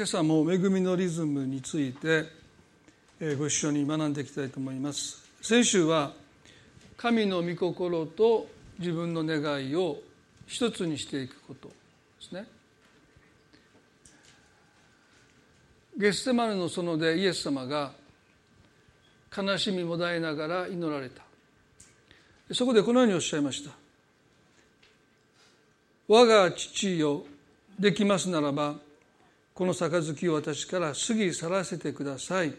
今朝も恵みのリズムについてご一緒に学んでいきたいと思います。先週は神の御心と自分の願いを一つにしていくことですね。ゲッセマネの園でイエス様が悲しみもだえながら祈られた。そこでこのようにおっしゃいました。我が父よできますならばこの杯を私から過ぎ去らせてください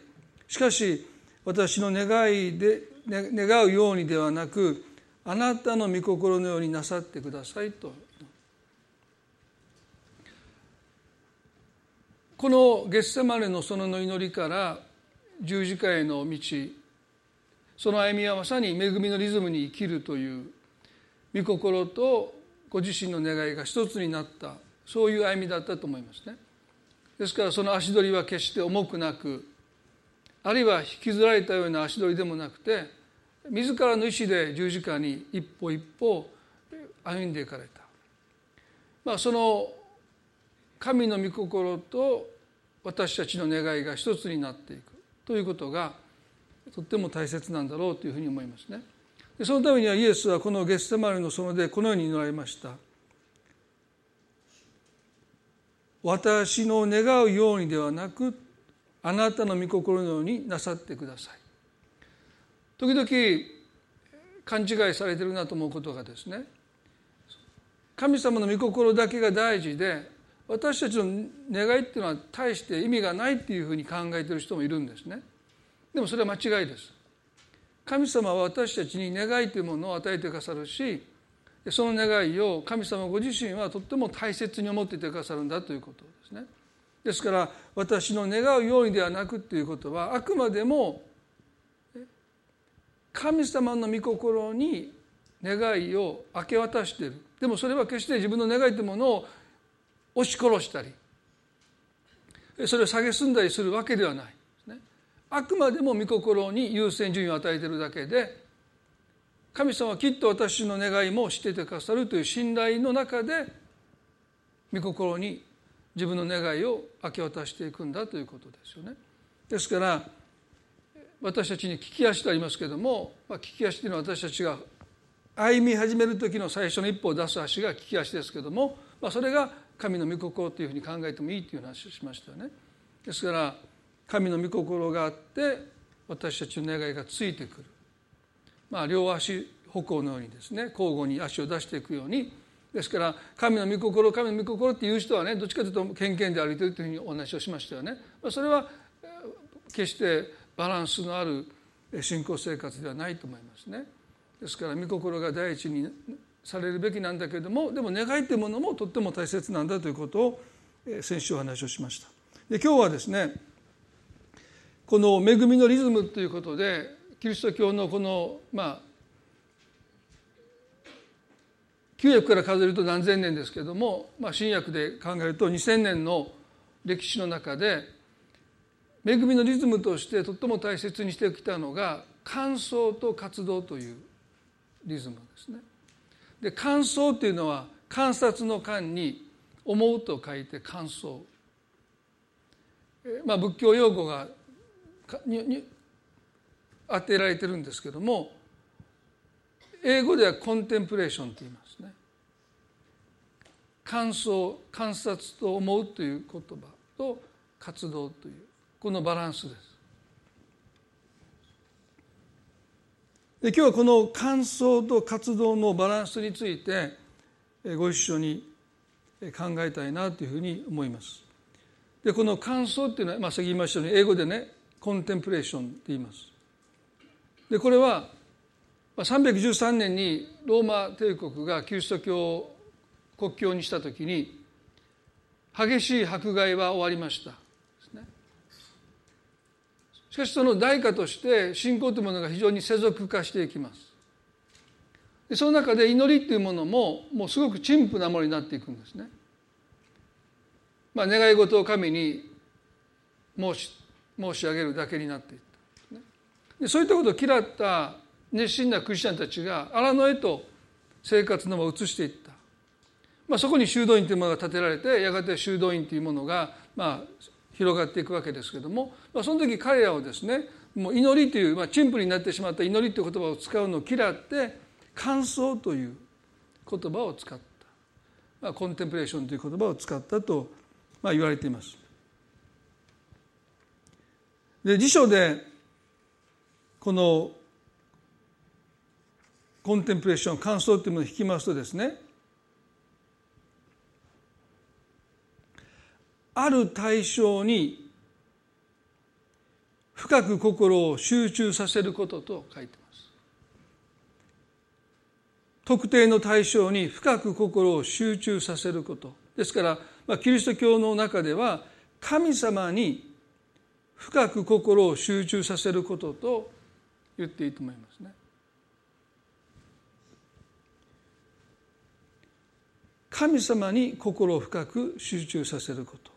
しかし私の願いで願うようにではなくあなたの御心のようになさってくださいとこのゲッセマネの園の祈りから十字架への道その歩みはまさに恵みのリズムに生きるという御心とご自身の願いが一つになったそういう歩みだったと思いますね。ですからその足取りは決して重くなくあるいは引きずられたような足取りでもなくて自らの意思で十字架に一歩一歩歩んでいかれた、まあ、その神の御心と私たちの願いが一つになっていくということがとっても大切なんだろうというふうに思いますね。そのためにはイエスはこのゲッセマルの園でこのように祈られました。私の願うようにではなくあなたの御心のようになさってください。時々勘違いされてるなと思うことがですね神様の御心だけが大事で私たちの願いっていうのは大して意味がないっていうふうに考えてる人もいるんですね。でもそれは間違いです。神様は私たちに願いというものを与えてくださるしその願いを神様ご自身はとっても大切に思っていてくださるんだということですね。ですから私の願うようにではなくということはあくまでも神様の御心に願いを明け渡しているでもそれは決して自分の願いというものを押し殺したりそれを蔑んだりするわけではないあくまでも御心に優先順位を与えているだけで神様はきっと私の願いも知っててくださるという信頼の中で御心に自分の願いを明け渡していくんだということですよね。ですから私たちに利き足とありますけれども、まあ、利き足というのは私たちが歩み始める時の最初の一歩を出す足が利き足ですけれども、まあ、それが神の御心というふうに考えてもいいという話をしましたよね。ですから神の御心があって私たちの願いがついてくる、まあ、両足歩行のようにですね交互に足を出していくようにですから神の御心神の御心っていう人はねどっちかというと偏見で歩いてるというふうにお話をしましたよね。まあそれは決してバランスのある信仰生活ではないと思いますね。ですから御心が第一にされるべきなんだけれどもでも願いというものもとっても大切なんだということを先週お話をしました。で今日はですねこの恵みのリズムということでキリスト教のこのまあ旧約から数えると何千年ですけれども、まあ、新約で考えると2,000年の歴史の中で恵みのリズムとしてとっても大切にしてきたのが感想と活動というリズムですね。で感想というのは観察の観に思うと書いて感想。まあ、仏教用語がにに当てられてるんですけども英語ではコンテンプレーションと言いますね。感想観察と思うという言葉と活動というこのバランスです。で今日はこの感想と活動のバランスについてご一緒に考えたいなというふうに思います。でこの感想っていうのは、まあ、先言いましたように英語でねコンテンプレーションって言います。でこれは313年にローマ帝国がキリスト教を国教にした時に激しい迫害は終わりました。しかしその代価として信仰というものが非常に世俗化していきます。でその中で祈りというものももうすごく陳腐なものになっていくんですね。まあ願い事を神に申し申し上げるだけになっていった、でそういったことを嫌った熱心なクリスチャンたちが荒野へと生活の場を移していった、まあ、そこに修道院というものが建てられてやがて修道院というものがまあ、広がっていくわけですけども、まあ、その時彼らはですねもう祈りという、まあ、チンプルになってしまった祈りという言葉を使うのを嫌って感想という言葉を使った、まあ、コンテンプレーションという言葉を使ったと、まあ、言われています。で辞書でこのコンテンプレーション感想というものを引きますとですねある対象に深く心を集中させることと書いてます。特定の対象に深く心を集中させること。ですから、まあ、キリスト教の中では神様に深く心を集中させることと言っていいと思いますね。神様に心を深く集中させること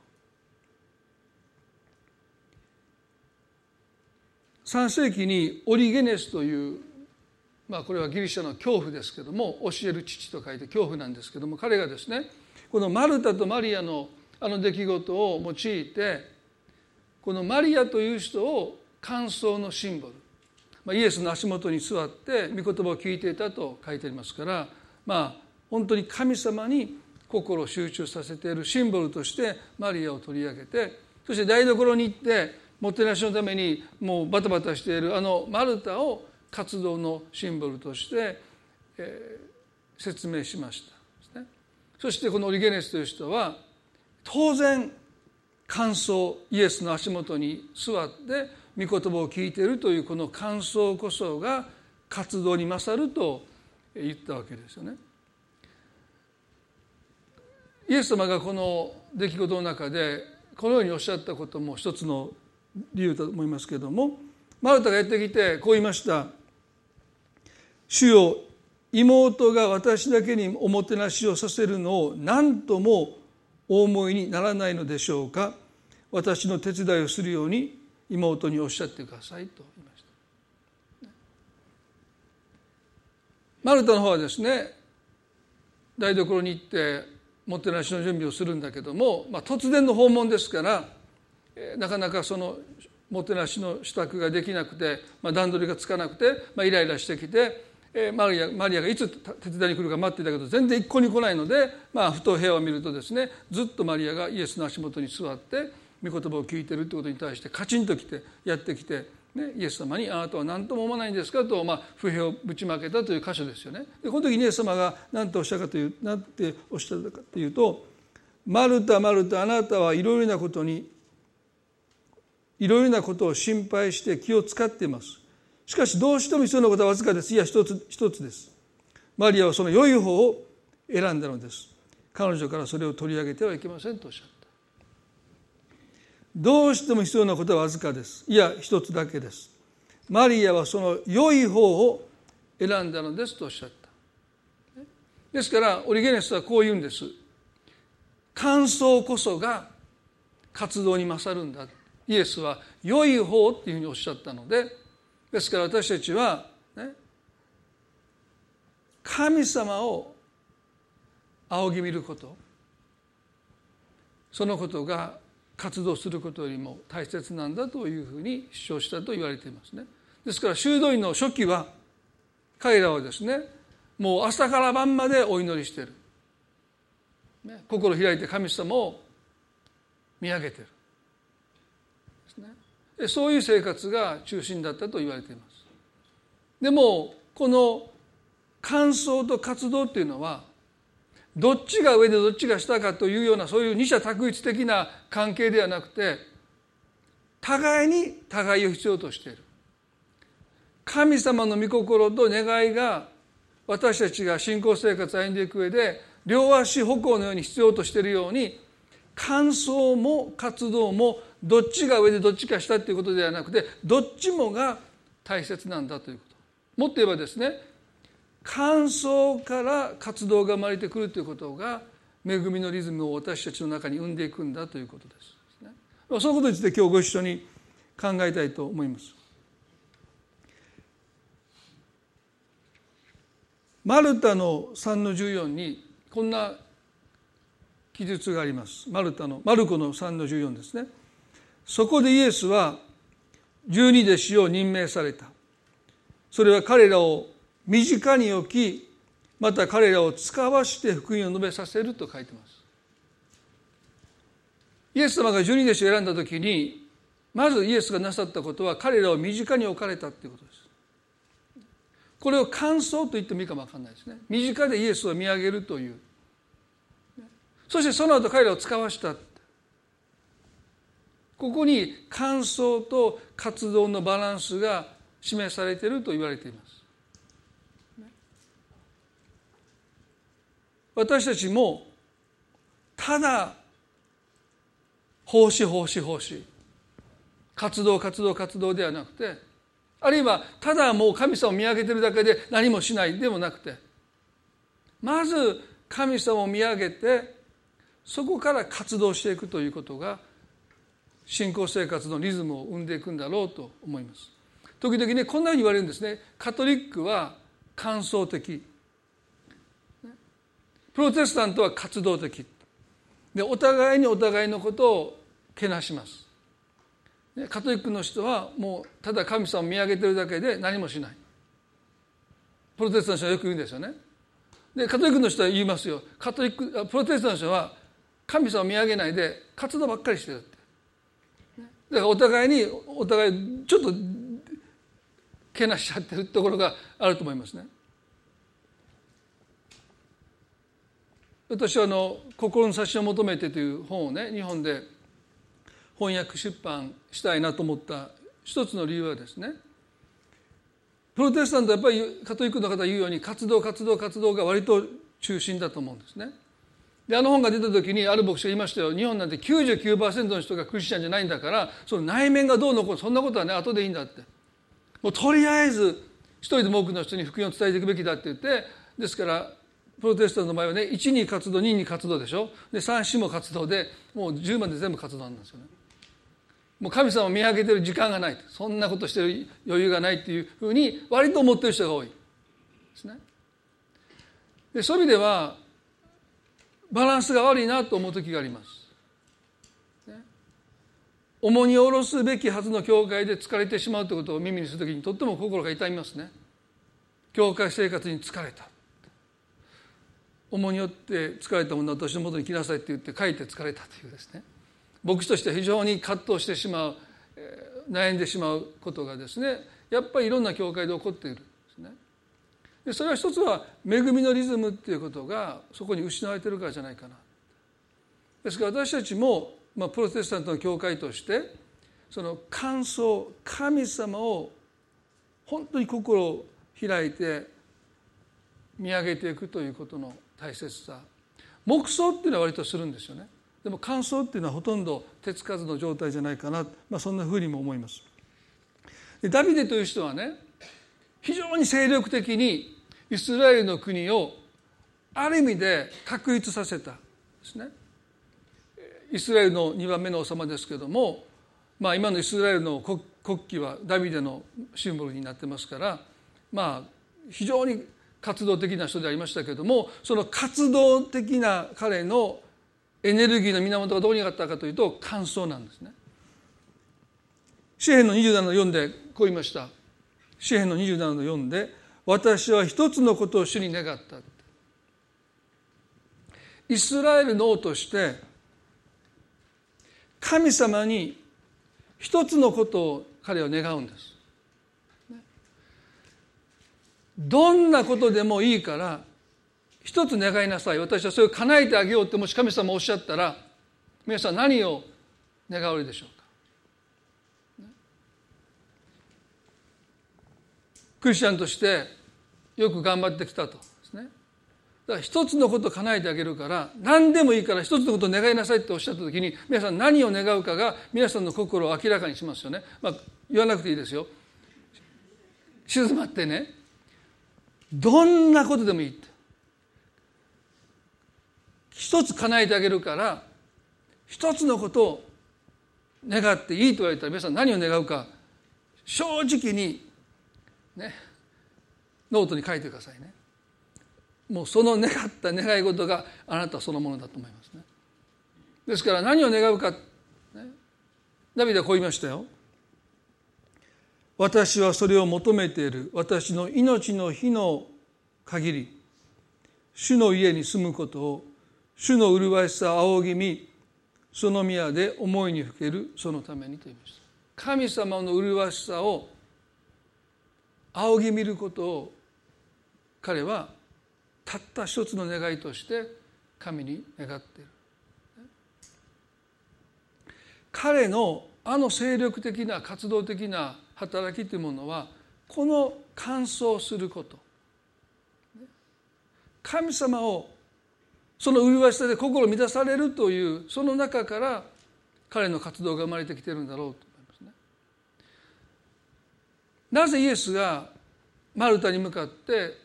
3世紀にオリゲネスというまあこれはギリシャの恐怖ですけども教える父と書いて恐怖なんですけども彼がですねこのマルタとマリアのあの出来事を用いてこのマリアという人を感想のシンボル、イエスの足元に座って御言葉を聞いていたと書いてありますからまあ本当に神様に心を集中させているシンボルとしてマリアを取り上げてそして台所に行ってもてなしのためにもうバタバタしているあのマルタを活動のシンボルとして、えー、説明しました、ね、そしてこのオリゲネスという人は当然感想イエスの足元に座って御言葉を聞いているというこの感想こそが活動に勝ると言ったわけですよね。イエス様がこの出来事の中でこのようにおっしゃったことも一つの理由だと思いますけれどもマルタがやってきてこう言いました「主よ妹が私だけにおもてなしをさせるのを何ともお思いにならないのでしょうか私の手伝いをするように妹におっしゃってください」と言いました。マルタの方はですね台所に行ってもてなしの準備をするんだけども、まあ、突然の訪問ですからなかなかそのもてなしの支度ができなくて、まあ、段取りがつかなくて、まあ、イライラしてきて、え、マリアマリアがいつ手伝いに来るか待っていたけど全然一向に来ないので、まあ、ふと部屋を見るとですねずっとマリアがイエスの足元に座って御言葉を聞いてるってことに対してカチンと来てやってきて、ね、イエス様に「あなたは何とも思わないんですか?」と、まあ、不平をぶちまけたという箇所ですよね。でこの時にイエス様が何ておっしゃるかという何ておっしゃったかというと「マルタマルタあなたはいろいろなことにいろいろなことを心配して気を使っていますしかしどうしても必要なことはわずかですいや一つ一つですマリアはその良い方を選んだのです彼女からそれを取り上げてはいけませんとおっしゃったどうしても必要なことはわずかです。いや一つだけです。マリアはその良い方を選んだのですとおっしゃった。ですからオリゲネスはこう言うんです。感想こそが活動に勝るんだ。イエスは良い方っていうふうにおっしゃったのでですから私たちは、ね、神様を仰ぎ見ること。そのことが活動することよりも大切なんだというふうに主張したと言われていますね。ですから修道院の初期は彼らはですねもう朝から晩までお祈りしている、ね、心開いて神様を見上げているそういう生活が中心だったと言われています。でもこの感想と活動っていうのはどっちが上でどっちが下かというようなそういう二者択一的な関係ではなくて互いに互いを必要としている。神様の御心と願いが私たちが信仰生活を歩んでいく上で両足歩行のように必要としているように感想も活動もどっちが上でどっちか下っていうことではなくてどっちもが大切なんだということ。もっと言えばですね感想から活動が生まれてくるということが恵みのリズムを私たちの中に生んでいくんだということです。そのことについて今日ご一緒に考えたいと思います。マルタの3の14にこんな記述がありますマルタのマルコの3の14ですねそこでイエスは十二弟子を任命されたそれは彼らを身近に置きまた彼らを使わして福音を述べさせると書いてます。イエス様が十二弟子を選んだ時にまずイエスがなさったことは彼らを身近に置かれたということです。これを感想と言ってもいいかも分かんないですね。身近でイエスを見上げるという。そしてその後彼らを使わした。ここに感想と活動のバランスが示されていると言われています。私たちもただ奉仕奉仕奉仕。活動活動活動ではなくてあるいはただもう神様を見上げてるだけで何もしないでもなくて。まず神様を見上げてそこから活動していくということが信仰生活のリズムを生んでいくんだろうと思います。時々ねこんなふうに言われるんですね。カトリックは感想的。プロテスタントは活動的でお互いにお互いのことをけなします。カトリックの人はもうただ神様を見上げてるだけで何もしない。プロテスタントの人はよく言うんですよね。でカトリックの人は言いますよ。カトリックプロテスタントの人は神様を見上げないで活動ばっかりしてるって。だからお互いにお互いちょっとけなしちゃってるところがあると思いますね。私はあの「心の冊子を求めて」という本をね日本で翻訳出版したいなと思った一つの理由はですねプロテスタントはやっぱりカトリックの方が言うように活動活動活動が割と中心だと思うんですね。であの本が出た時にある牧師が言いましたよ日本なんて99%の人がクリスチャンじゃないんだからその内面がどうのこうそんなことはね後でいいんだってもうとりあえず一人でも多くの人に福音を伝えていくべきだって言ってですからプロテスタントの場合はね1に活動2に活動でしょ？で34も活動でもう10まで全部活動なんですよねもう神様を見上げてる時間がないそんなことしてる余裕がないっていうふうに割と思ってる人が多いですね。でそういう意味ではバランスが悪いなと思う時があります。ね、重荷を下ろすべきはずの教会で疲れてしまうということを耳にする時にとっても心が痛みますね。教会生活に疲れた。重荷よって疲れたものは私のもとに来なさいって言って書いて疲れたというですね牧師として非常に葛藤してしまうえ悩んでしまうことがですねやっぱりいろんな教会で起こっているんですね。でそれは一つは恵みのリズムっていうことがそこに失われてるからじゃないかな。ですから私たちも、まあ、プロテスタントの教会としてその感想神様を本当に心を開いて見上げていくということの大切さ黙想っていうのは割とするんですよね。でも乾燥っていうのはほとんど手つかずの状態じゃないかな、まあ、そんなふうにも思います。でダビデという人はね非常に精力的にイスラエルの国をある意味で確立させたですね。イスラエルの2番目の王様ですけども、まあ、今のイスラエルの国旗はダビデのシンボルになってますからまあ非常に活動的な人でありましたけれどもその活動的な彼のエネルギーの源がどこにあったかというと乾燥なんですね。詩篇の27の4でこう言いました。詩篇の27の4で私は一つのことを主に願った。イスラエルの王として神様に一つのことを彼は願うんです。どんなことでもいいから一つ願いなさい。私はそれを叶えてあげようってもし神様おっしゃったら皆さん何を願われるでしょうか？クリスチャンとしてよく頑張ってきたと。ですね。だから一つのことを叶えてあげるから何でもいいから一つのことを願いなさいっておっしゃった時に皆さん何を願うかが皆さんの心を明らかにしますよね、まあ、言わなくていいですよ。静まってね。どんなことでもいいって。一つ叶えてあげるから一つのことを願っていいと言われたら皆さん何を願うか正直にねノートに書いてくださいね。もうその願った願い事があなたそのものだと思いますね。ですから何を願うか、ね、ダビデはこう言いましたよ。私はそれを求めている。私の命の日の限り。主の家に住むことを主の麗しさ仰ぎ見その宮で思いにふける。そのためにと言いました神様の麗しさを仰ぎ見ることを彼はたった一つの願いとして神に願っている。彼のあの精力的な活動的な働きというものはこの乾燥すること神様をその麗しさで心満たされるというその中から彼の活動が生まれてきてるんだろうと思いますね。なぜイエスがマルタに向かって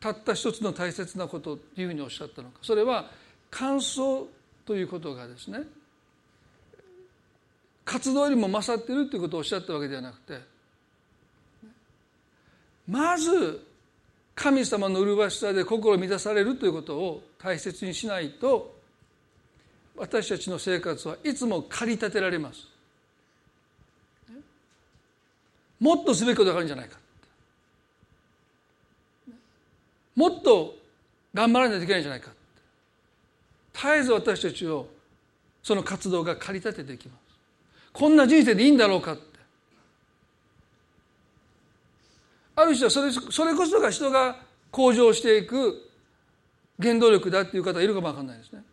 たった一つの大切なことというふうにおっしゃったのかそれは乾燥ということがですね活動よりも勝っているということをおっしゃったわけではなくてまず神様の麗しさで心満たされるということを大切にしないと私たちの生活はいつも駆り立てられます。もっとすべきことがあるんじゃないかもっと頑張らないといけないんじゃないか絶えず私たちをその活動が駆り立てていきます。こんな人生でいいんだろうかって。ある人はそれそれこそが人が向上していく原動力だっていう方いるかもわかんないですね。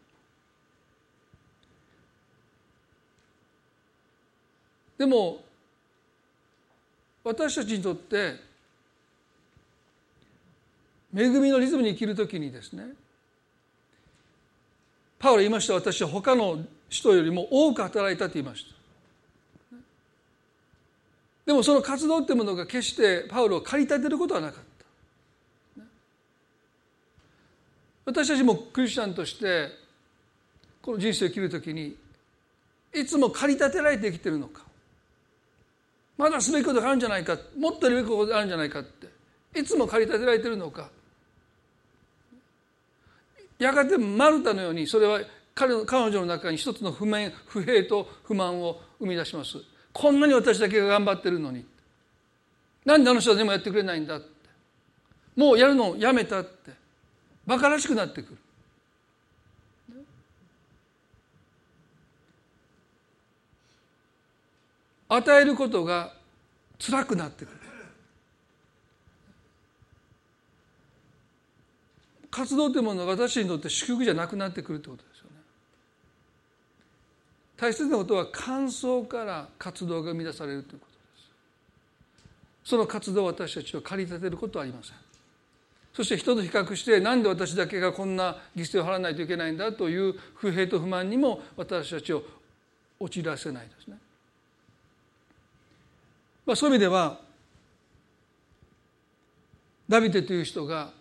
でも私たちにとって恵みのリズムに生きるときにですねパウロ言いました。私は他の人よりも多く働いたと言いました。でもその活動っていうものが決してパウロを駆り立てることはなかった。私たちもクリスチャンとしてこの人生を生きるときにいつも駆り立てられて生きてるのか。まだすべきことがあるんじゃないか。もっとやるべきことがあるんじゃないかって。いつも駆り立てられてるのか。やがてマルタのようにそれは彼の彼女の中に一つの不明不平と不満を生み出します。こんなに私だけが頑張ってるのに。なんであの人はでもやってくれないんだって。もうやるのをやめたって。馬鹿らしくなってくる。与えることが辛くなってくる。活動というものが私にとって祝福じゃなくなってくるということ。大切なことは感想から活動が生み出されるということです。その活動を私たちは駆り立てることはありません。そして人と比較して何で私だけがこんな犠牲を払わないといけないんだという不平と不満にも私たちを陥らせないですね、まあ、そういう意味ではダビデという人が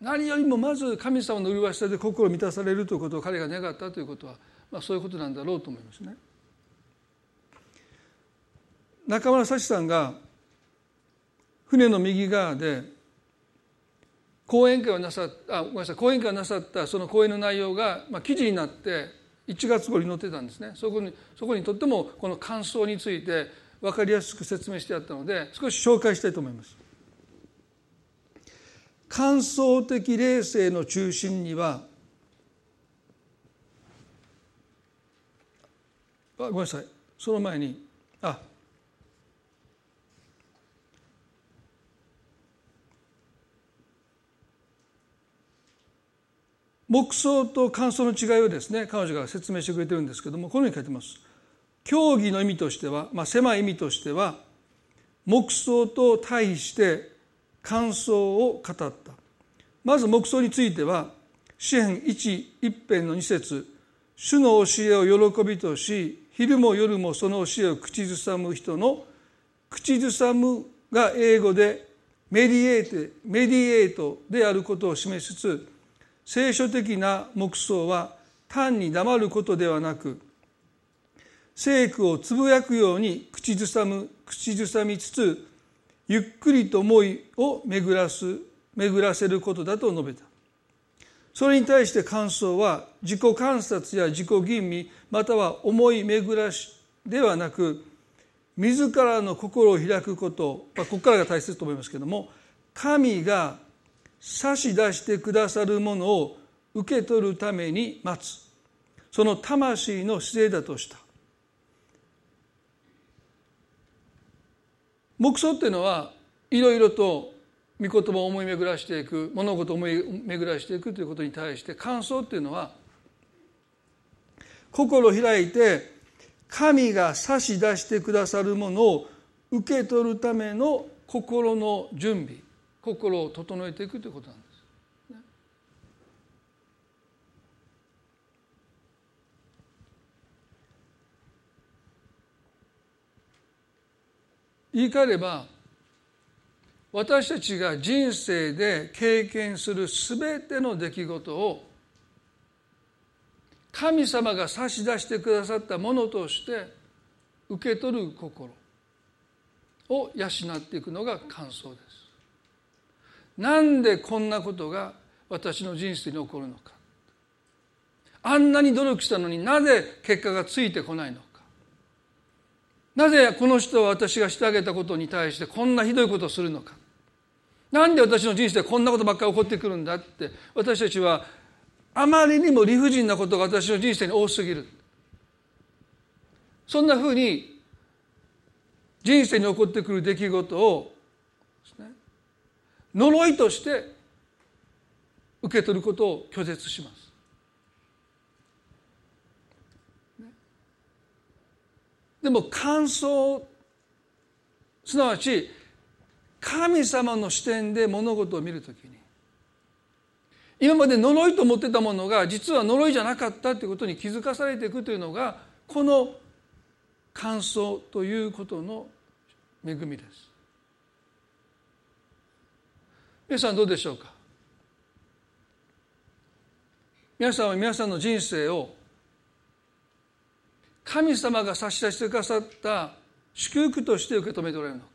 何よりもまず神様の麗しさで心を満たされるということを彼が願ったということはまあ、そういうことなんだろうと思いますね。中村幸さんが船の右側で講演会をなさったあごめんなさい講演会をなさったその講演の内容が、まあ、記事になって1月号に載ってたんですねそこにそこにとってもこの感想について分かりやすく説明してあったので少し紹介したいと思います。感想的霊性の中心にはあごめんなさいその前にあ木想と感想の違いをですね彼女が説明してくれてるんですけどもこのように書いてます。教義の意味としては、まあ、狭い意味としては木想と対して感想を語ったまず木想については詩編1一編の二節主の教えを喜びとし昼も夜もその教えを口ずさむ人の口ずさむが英語でメディエートメディエートであることを示しつつ聖書的な目想は単に黙ることではなく聖句をつぶやくように口ずさむ口ずさみつつゆっくりと思いを巡らす巡らせることだと述べた。それに対して感想は自己観察や自己吟味または思い巡らしではなく自らの心を開くこと、まあ、ここからが大切と思いますけれども神が差し出してくださるものを受け取るために待つ。その魂の姿勢だとした。黙想っていうのはいろいろと御言葉を思い巡らしていく物事を思い巡らしていくということに対して感想っていうのは心を開いて神が差し出してくださるものを受け取るための心の準備心を整えていくということなんです。言い換えれば私たちが人生で経験する全ての出来事を神様が差し出してくださったものとして受け取る心を養っていくのが感想です。なんでこんなことが私の人生に起こるのか。あんなに努力したのになぜ結果がついてこないのか。なぜこの人は私がしてあげたことに対してこんなひどいことをするのか。なんで私の人生こんなことばっかり起こってくるんだって。私たちはあまりにも理不尽なことが私の人生に多すぎる。そんなふうに人生に起こってくる出来事を、呪いとして受け取ることを拒絶します。でも感想すなわち神様の視点で物事を見るときに今まで呪いと思ってたものが実は呪いじゃなかったということに気づかされていくというのがこの感想ということの恵みです。皆さんどうでしょうか？皆さんは皆さんの人生を神様が差し出してくださった祝福として受け止めておられるのか？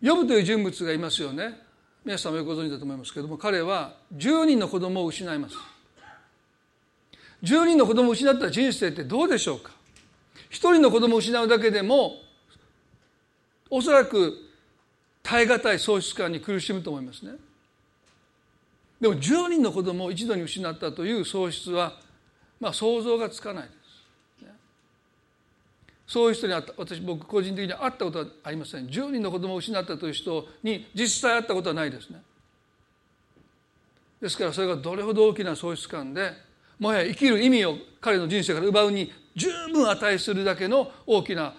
ヨブという人物がいますよね。皆さんもご存知だと思いますけれども彼は10人の子供を失います。10人の子供を失った人生ってどうでしょうか。1人の子供を失うだけでもおそらく耐え難い喪失感に苦しむと思いますね。でも10人の子供を一度に失ったという喪失はまあ想像がつかない。そういう人に会った私僕個人的に会ったことはありません。10人の子供を失ったという人に実際会ったことはないですね。ですからそれがどれほど大きな喪失感でもはや生きる意味を彼の人生から奪うに十分値するだけの大きな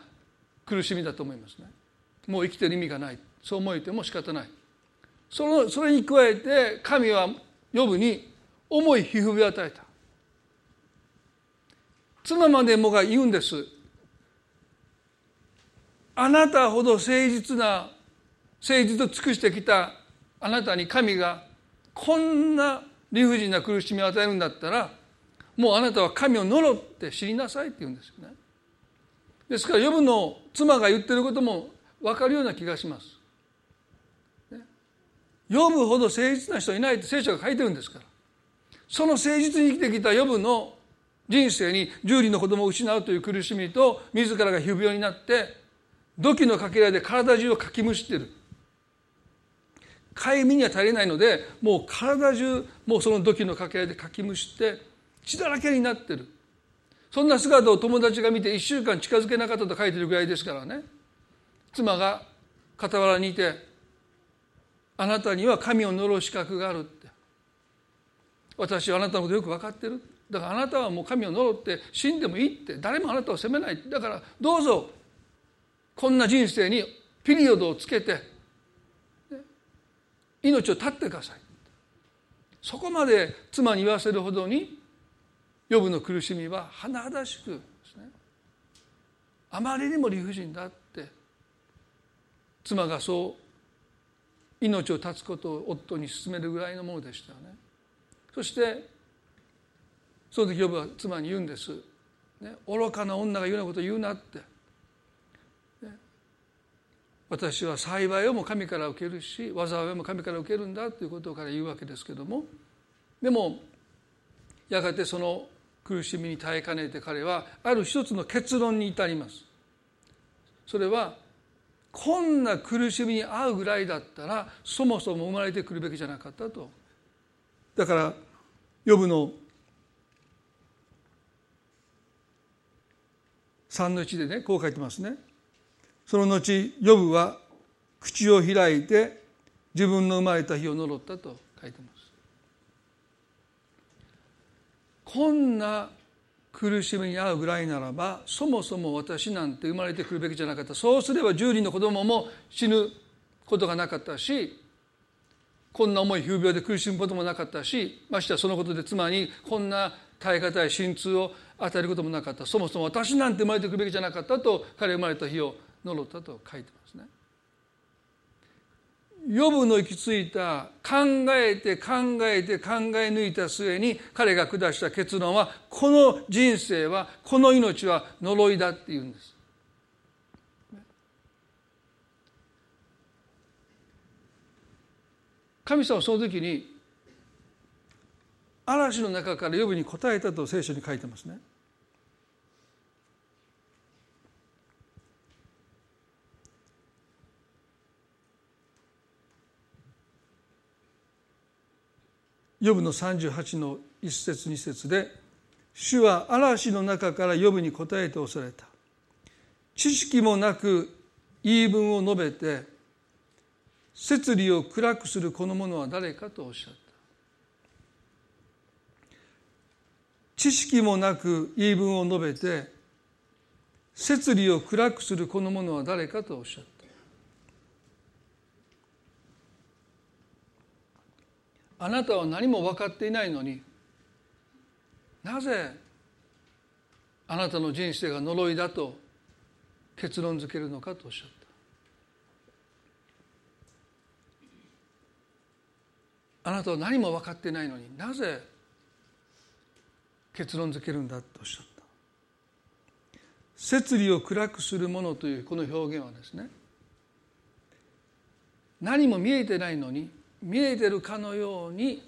苦しみだと思いますね。もう生きてる意味がない。そう思えても仕方ない。そのそれに加えて神は呼ぶに重い皮膚病を与えた。妻までもが言うんです。あなたほど誠実な誠実を尽くしてきたあなたに神がこんな理不尽な苦しみを与えるんだったらもうあなたは神を呪って知りなさいって言うんですよね。ですからヨブの妻が言ってることも分かるような気がします。ヨブほど誠実な人いないって聖書が書いてるんですからその誠実に生きてきたヨブの人生に十人の子供を失うという苦しみと自らが皮膚病になって土器のかけらで体中をかきむしってる。かゆみには足りないのでもう体中もうその土器のかけらでかきむしって血だらけになってる。そんな姿を友達が見て1週間近づけなかったと書いてるぐらいですからね。妻が傍らにいてあなたには神を呪う資格があるって。私はあなたのことよく分かってる。だからあなたはもう神を呪って死んでもいいって。誰もあなたを責めないだからどうぞこんな人生にピリオドをつけて命を絶ってください。そこまで妻に言わせるほどに予部の苦しみは甚だしくですね。あまりにも理不尽だって妻がそう命を絶つことを夫に勧めるぐらいのものでしたよね。そしてその時予部は妻に言うんです、ね、愚かな女が言うようなことを言うなって。私は幸いをも神から受けるし災いも神から受けるんだということから言うわけですけどもでもやがてその苦しみに耐えかねて彼はある一つの結論に至ります。それはこんな苦しみに遭うぐらいだったらそもそも生まれてくるべきじゃなかったと。だからヨブの3の1でねこう書いてますね。その後ヨブは口を開いて自分の生まれた日を呪ったと書いてます。こんな苦しみに遭うぐらいならばそもそも私なんて生まれてくるべきじゃなかった。そうすれば10人の子供も死ぬことがなかったしこんな重い風病で苦しむこともなかったしましてはそのことで妻にこんな耐え難い心痛を与えることもなかった。そもそも私なんて生まれてくるべきじゃなかったと彼生まれた日を呪ったと書いてますね。ヨブの行き着いた考えて考えて考え抜いた末に彼が下した結論はこの人生はこの命は呪いだって言うんです。神様はその時に嵐の中から呼ぶに答えたと聖書に書いてますね。ヨブの38の一節二節で主は嵐の中からヨブに答えておされた。知識もなく言い分を述べて摂理を暗くするこの者は誰かとおっしゃった。知識もなく言い分を述べて摂理を暗くするこの者は誰かとおっしゃった。あなたは何も分かっていないのになぜあなたの人生が呪いだと結論付けるのかとおっしゃった。あなたは何も分かっていないのになぜ結論付けるんだとおっしゃった。摂理を暗くするものというこの表現はですね何も見えてないのに見えてるかのように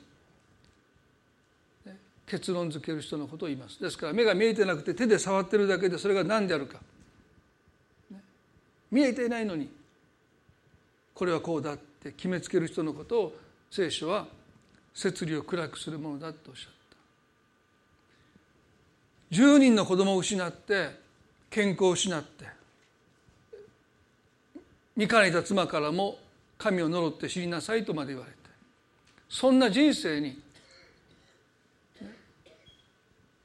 結論付ける人のことを言います。ですから目が見えてなくて手で触ってるだけでそれが何であるか。見えていないのにこれはこうだって決めつける人のことを聖書は摂理を暗くするものだとおっしゃった。10人の子供を失って健康を失って見かねた妻からも神を呪って知りなさいとまで言われて。そんな人生に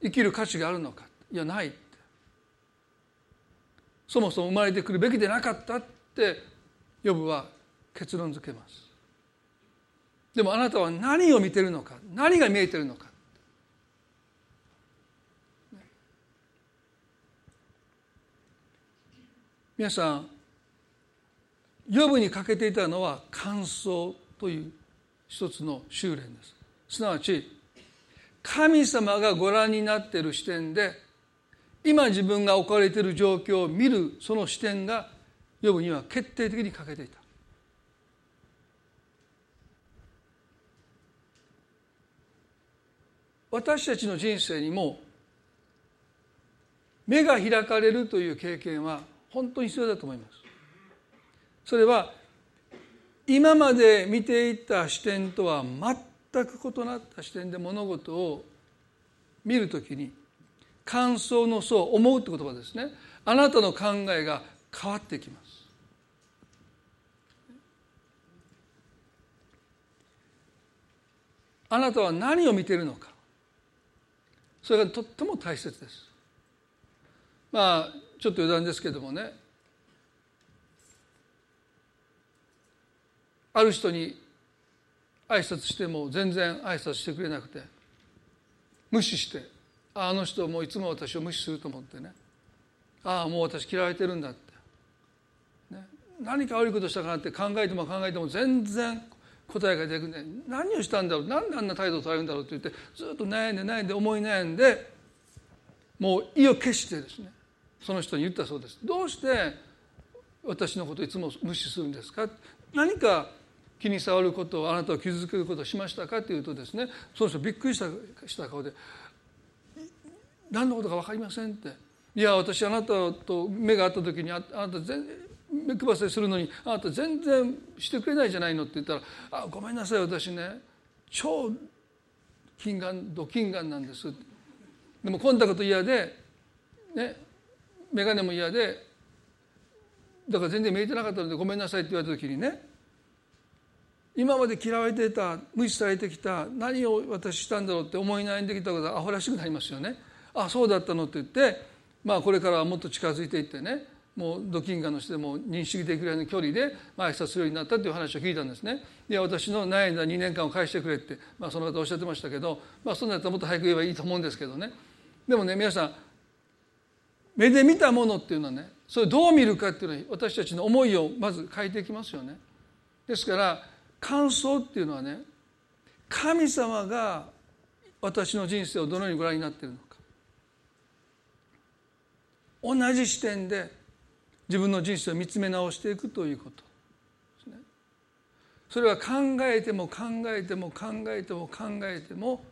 生きる価値があるのか？いやないって。そもそも生まれてくるべきでなかったってヨブは結論付けます。でもあなたは何を見てるのか？何が見えてるのか？皆さん予部に欠けていたのは感想という一つの修練です。すなわち神様がご覧になっている視点で今自分が置かれている状況を見るその視点が予部には決定的に欠けていた。私たちの人生にも目が開かれるという経験は本当に必要だと思います。それは今まで見ていた視点とは全く異なった視点で物事を見るときに感想の層思うって言葉ですね。あなたの考えが変わってきます。あなたは何を見ているのか。それがとっても大切です。まあちょっと余談ですけどもね。ある人に挨拶しても全然挨拶してくれなくて無視してあの人もいつも私を無視すると思ってね。ああもう私嫌われてるんだって、ね、何か悪いことしたかなって考えても考えても全然答えが出てくる何をしたんだろう？何であんな態度を取られるんだろうって言ってずっと悩んで悩んで思い悩んでもう意を決してですねその人に言ったそうです。どうして私のこといつも無視するんですか？何か気に障ることをあなたを傷つけることをしましたか？というとですねその人びっくりしたした顔で「何のことか分かりません」って「いや私あなたと目が合った時にあなた全然目配せするのにあなた全然してくれないじゃないの」って言ったら「あごめんなさい私ね超金眼ド金眼なんです」でもコンタクト嫌でね眼鏡も嫌でだから全然見えてなかったのでごめんなさいって言われた時にね今まで嫌われてた無視されてきた何を私したんだろうって思い悩んできたことがアホらしくなりますよね。あそうだったのって言ってまあこれからはもっと近づいていってねもうドキンガの人でも認識できるぐらいの距離で挨拶するようになったという話を聞いたんですね。いや私の悩んだ2年間を返してくれって、まあ、その方おっしゃってましたけど、まあ、そんなやったらもっと早く言えばいいと思うんですけどね。でもね皆さん目で見たものっていうのはねそれどう見るかっていうのは私たちの思いをまず変えていきますよね。ですから感想っていうのはね神様が私の人生をどのようにご覧になっているのか同じ視点で自分の人生を見つめ直していくということですね。それは考えても考えても考えても考えても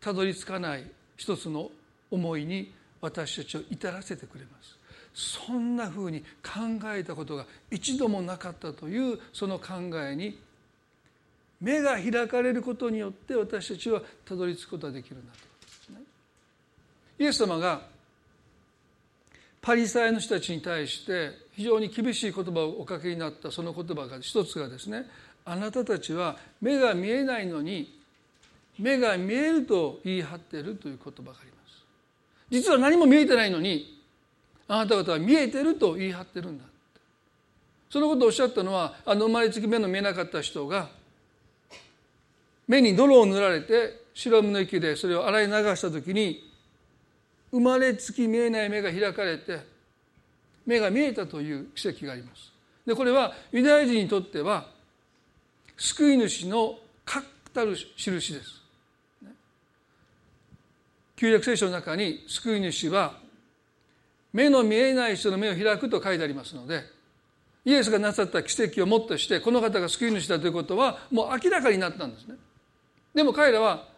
たどり着かない一つの思いに私たちを至らせてくれますそんなふうに考えたことが一度もなかったというその考えに目が開かれることによって私たちはたどり着くことができるんだと、ねイエス様がパリサイの人たちに対して非常に厳しい言葉をおかけになったその言葉が一つがですねあなたたちは目が見えないのに目が見えると言い張っているという言葉があります。実は何も見えてないのにあなた方は見えてると言い張ってるんだそのことをおっしゃったのはあの生まれつき目の見えなかった人が目に泥を塗られて白身の息でそれを洗い流した時に生まれつき見えない目が開かれて目が見えたという奇跡があります。でこれはユダヤ人にとっては救い主の確たる印です。旧約聖書の中に救い主は目の見えない人の目を開くと書いてありますのでイエスがなさった奇跡をもってしてこの方が救い主だということはもう明らかになったんですね。でも彼らは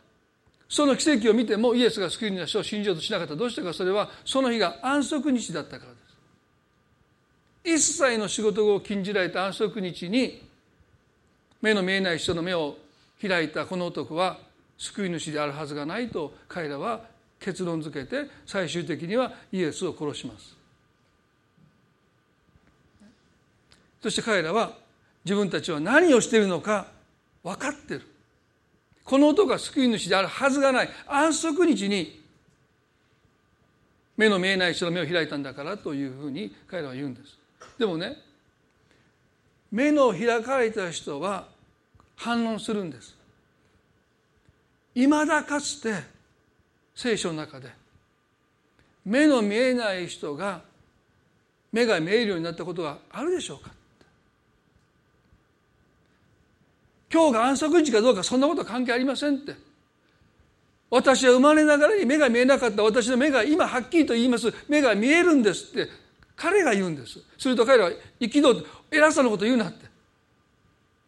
その奇跡を見てもイエスが救い主を信じようとしなかった。どうしてかそれはその日が安息日だったからです。一切の仕事を禁じられた安息日に目の見えない人の目を開いたこの男は救い主であるはずがないと彼らは結論付けて最終的にはイエスを殺します。そして彼らは自分たちは何をしているのか分かっている。この男が救い主であるはずがない。安息日に目の見えない人の目を開いたんだからというふうに彼らは言うんです。でもね目の開かれた人は反論するんです。いまだかつて聖書の中で。目の見えない人が目が見えるようになったことがあるでしょうか。今日が安息日かどうかそんなこと関係ありませんって。私は生まれながらに目が見えなかった私の目が今はっきりと言います目が見えるんですって彼が言うんです。すると彼は憤って偉さのこと言うなって、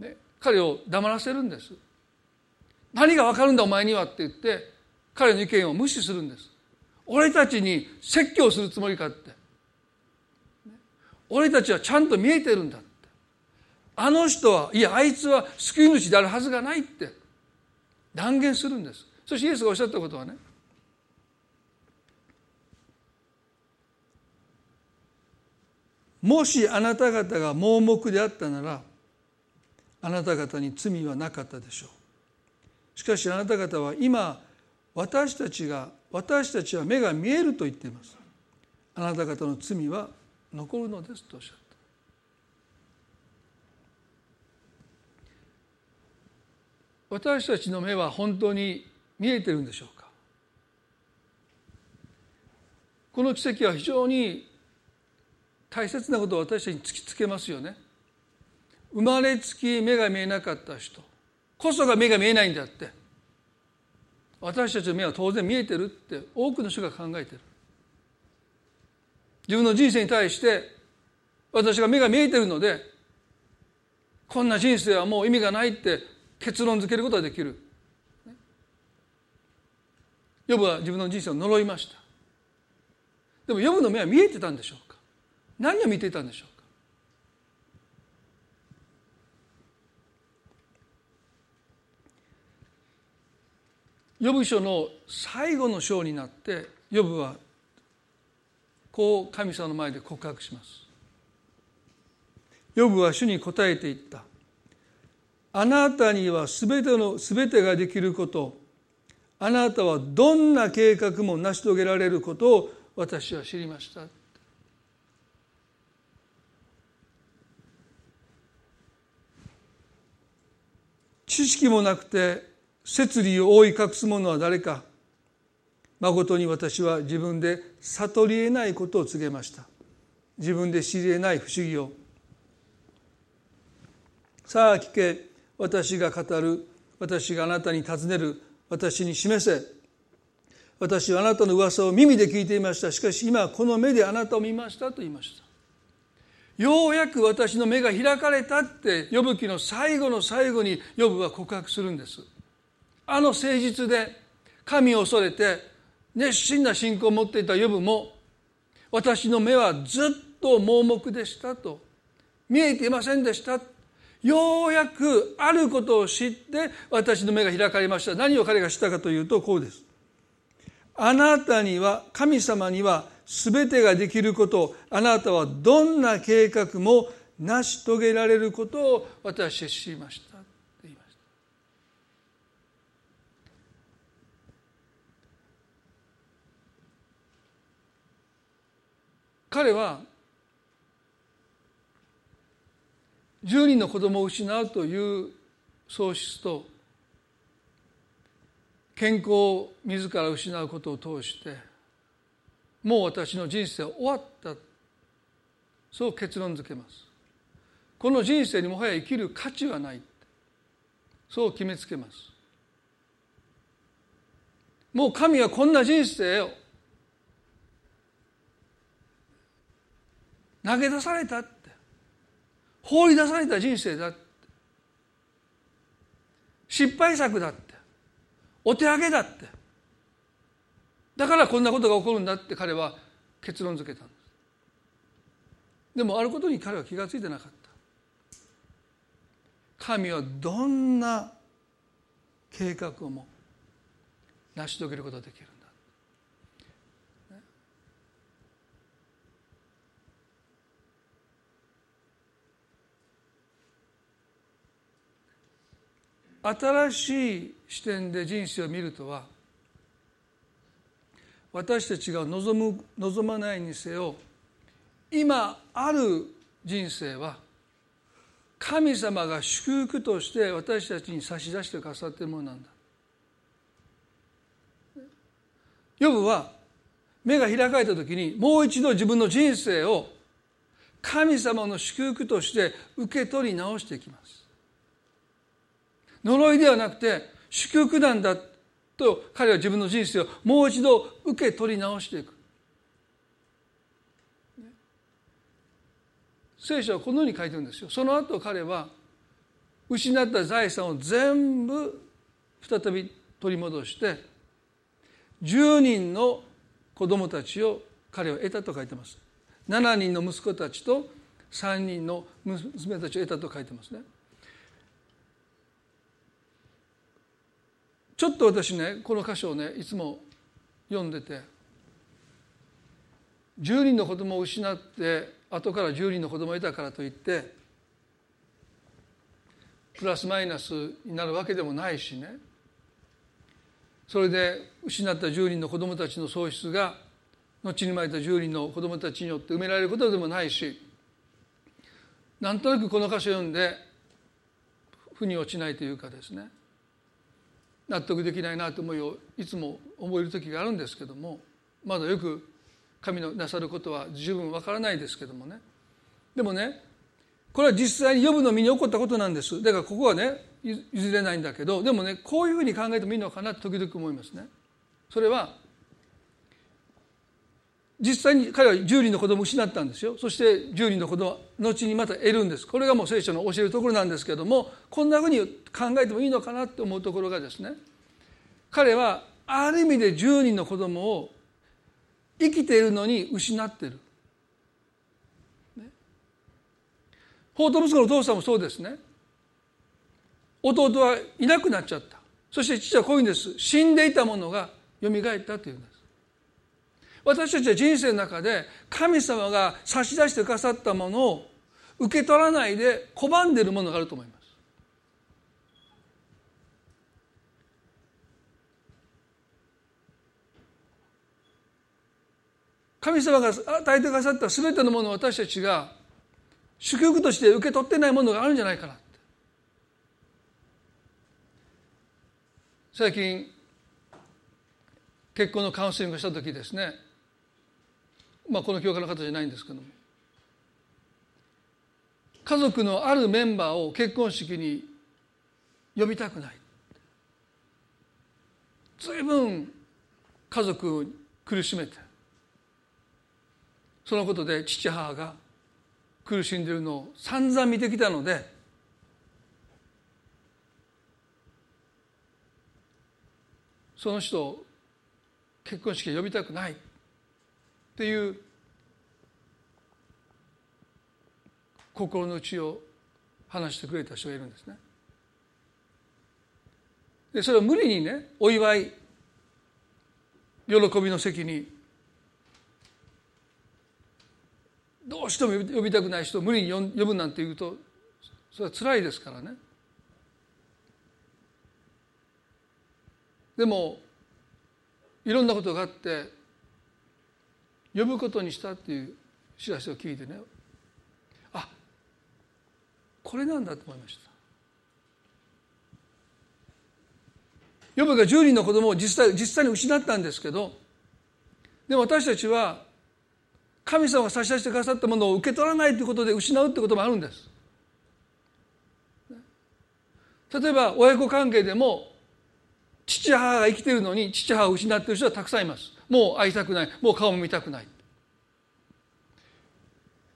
ね、彼を黙らせるんです。何が分かるんだお前にはって言って彼の意見を無視するんです。俺たちに説教するつもりかって。俺たちはちゃんと見えてるんだって。あの人はいやあいつは救い主であるはずがないって。断言するんです。そしてイエスがおっしゃったことはね。もしあなた方が盲目であったならあなた方に罪はなかったでしょう。しかしあなた方は今私たちが私たちは目が見えると言っています。あなた方の罪は残るのですとおっしゃった。私たちの目は本当に見えてるんでしょうか？この奇跡は非常に大切なことを私たちに突きつけますよね。生まれつき目が見えなかった人こそが目が見えないんだって私たちの目は当然見えてるって多くの人が考えてる。自分の人生に対して私が目が見えてるのでこんな人生はもう意味がないって結論付けることができる。ヨブは自分の人生を呪いました。でもヨブの目は見えてたんでしょうか？何を見ていたんでしょう？ヨブ書の最後の章になってヨブはこう神様の前で告白します。ヨブは主に答えていった。あなたには全ての全てができることあなたはどんな計画も成し遂げられることを私は知りました。知識もなくて摂理を覆い隠す者は誰か。誠に私は自分で悟り得ないことを告げました。自分で知り得ない不思議を。さあ聞け。私が語る。私があなたに尋ねる。私に示せ。私はあなたの噂を耳で聞いていました。しかし今この目であなたを見ましたと言いました。ようやく私の目が開かれたって呼ぶ記の最後の最後に呼ぶは告白するんです。あの誠実で神を恐れて熱心な信仰を持っていた呼ぶも私の目はずっと盲目でしたと見えていませんでした。ようやくあることを知って私の目が開かれました。何を彼がしたかというとこうです。あなたには神様には全てができることあなたはどんな計画も成し遂げられることを私は知りました言いました彼は10人の子供を失うという喪失と健康を自ら失うことを通してもう私の人生は終わったそう結論付けます。この人生にもはや生きる価値はないそう決めつけます。もう神はこんな人生を投げ出されたって。放り出された人生だって。失敗作だって。お手上げだって。だからこんなことが起こるんだって。彼は結論付けたんです。でもあることに彼は気が付いてなかった。神はどんな計画をも成し遂げることができる新しい視点で人生を見るとは私たちが望む望まないにせよ今ある人生は神様が祝福として私たちに差し出してくださっているものなんだ。ヨブは目が開かれた時にもう一度自分の人生を神様の祝福として受け取り直していきます。呪いではなくて祝福なんだと彼は自分の人生をもう一度受け取り直していく。聖書はこのように書いてるんですよ。その後彼は失った財産を全部再び取り戻して10人の子供たちを彼は得たと書いてます。7人の息子たちと3人の娘たちを得たと書いてますね。ちょっと私ねこの箇所をねいつも読んでて10人の子供を失って後から10人の子供を得たからといってプラスマイナスになるわけでもないしね。それで失った10人の子供たちの喪失が後に生まれた10人の子供たちによって埋められることでもないしなんとなくこの箇所読んで腑に落ちないというかですね。納得できないなと思いをいつも思える時があるんですけどもまだよく神のなさることは十分わからないですけどもね。でもねこれは実際に予部の身に起こったことなんです。だからここはね譲れないんだけどでもねこういうふうに考えてもいいのかなと時々思いますね。それは実際に彼は10人の子供を失ったんですよそして10人の子供は後にまた得るんですこれがもう聖書の教えるところなんですけどもこんなふうに考えてもいいのかなって思うところがですね彼はある意味で10人の子供を生きているのに失っている。法と息子のお父さんもそうですね。弟はいなくなっちゃった。そして父はこういうんです。死んでいたものがよみがえったというんです。私たちは人生の中で神様が差し出してくださったものを受け取らないで拒んでいるものがあると思います。神様が与えてくださった全てのものを私たちが祝福として受け取ってないものがあるんじゃないかなって最近結婚のカウンセリングした時ですねまあこの教会の方じゃないんですけども。家族のあるメンバーを結婚式に呼びたくない。随分家族を苦しめて。そのことで父母が苦しんでいるのを散々見てきたのでその人を結婚式呼びたくない。っていう心の内を話してくれた人がいるんですね。でそれを無理にねお祝い喜びの席にどうしても呼びたくない人を無理に呼ぶなんて言うとそれは辛いですからねでもいろんなことがあって呼ぶことにしたっていう知らせを聞いてね。あこれなんだと思いました。呼ぶが10人の子供を実際実際に失ったんですけどでも私たちは神様が差し出してくださったものを受け取らないということで失うってこともあるんです。例えば親子関係でも父母が生きているのに父母を失っている人はたくさんいます。もう会いたくない。もう顔も見たくない。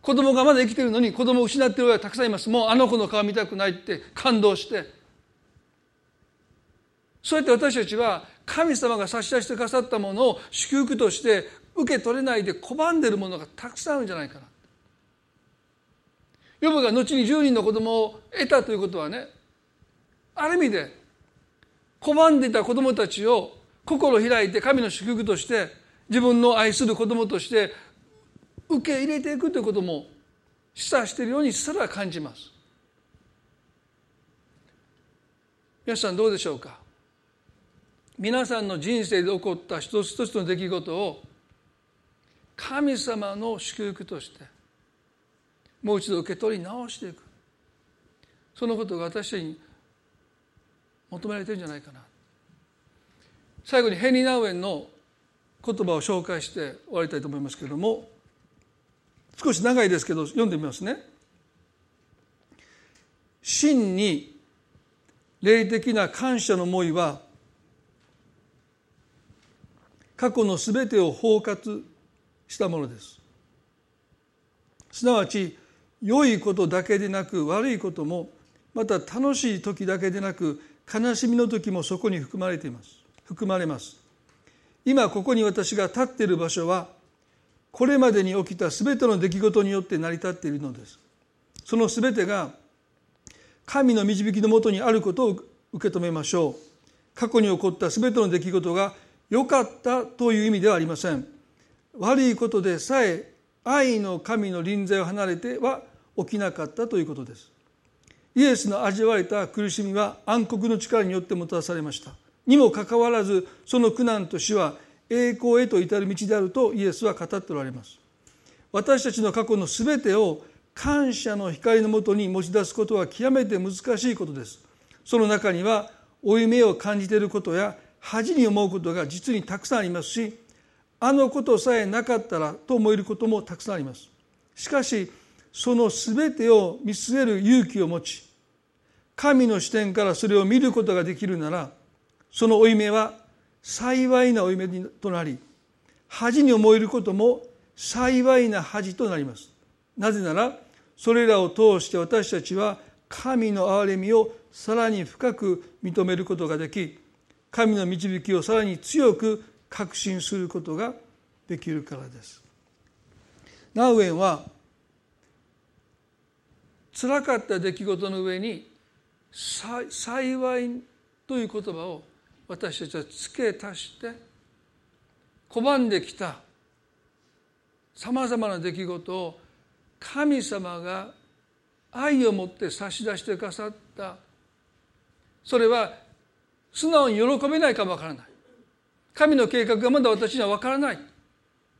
子供がまだ生きてるのに子供を失っている親はたくさんいます。もうあの子の顔見たくないって感動して。そうやって私たちは神様が差し出してくださったものを祝福として受け取れないで拒んでいるものがたくさんあるんじゃないかな。ヨブが後に10人の子供を得たということはねある意味で拒んでいた子供たちを心を開いて神の祝福として自分の愛する子供として受け入れていくということも示唆しているようにすら感じます。皆さんどうでしょうか？皆さんの人生で起こった一つ一つの出来事を神様の祝福としてもう一度受け取り直していく。そのことが私たちに求められてるんじゃないかな。最後にヘンリー・ナウエンの言葉を紹介して終わりたいと思いますけれども少し長いですけど読んでみますね。真に霊的な感謝の思いは過去のすべてを包括したものですすなわち良いことだけでなく悪いこともまた楽しい時だけでなく悲しみの時もそこに含まれています含まれます。今ここに私が立っている場所はこれまでに起きた全ての出来事によって成り立っているのです。その全てが神の導きのもとにあることを受け止めましょう。過去に起こった全ての出来事が良かったという意味ではありません。悪いことでさえ愛の神の臨在を離れては起きなかったということです。イエスの味わえた苦しみは暗黒の力によってもたらされました。にもかかわらずその苦難と死は栄光へと至る道であるとイエスは語っておられます。私たちの過去の全てを感謝の光のもとに持ち出すことは極めて難しいことです。その中には負い目を感じていることや恥に思うことが実にたくさんありますしあのことさえなかったらと思えることもたくさんあります。しかしその全てを見据える勇気を持ち神の視点からそれを見ることができるならその負い目は幸いな負い目となり恥に思えることも幸いな恥となります。なぜならそれらを通して私たちは神の憐れみをさらに深く認めることができ神の導きをさらに強く確信することができるからです。ナウエンは辛かった出来事の上に幸いという言葉を私たちは付け足して拒んできたさまざまな出来事を神様が愛を持って差し出してくださった。それは素直に喜べないかもわからない。神の計画がまだ私にはわからない。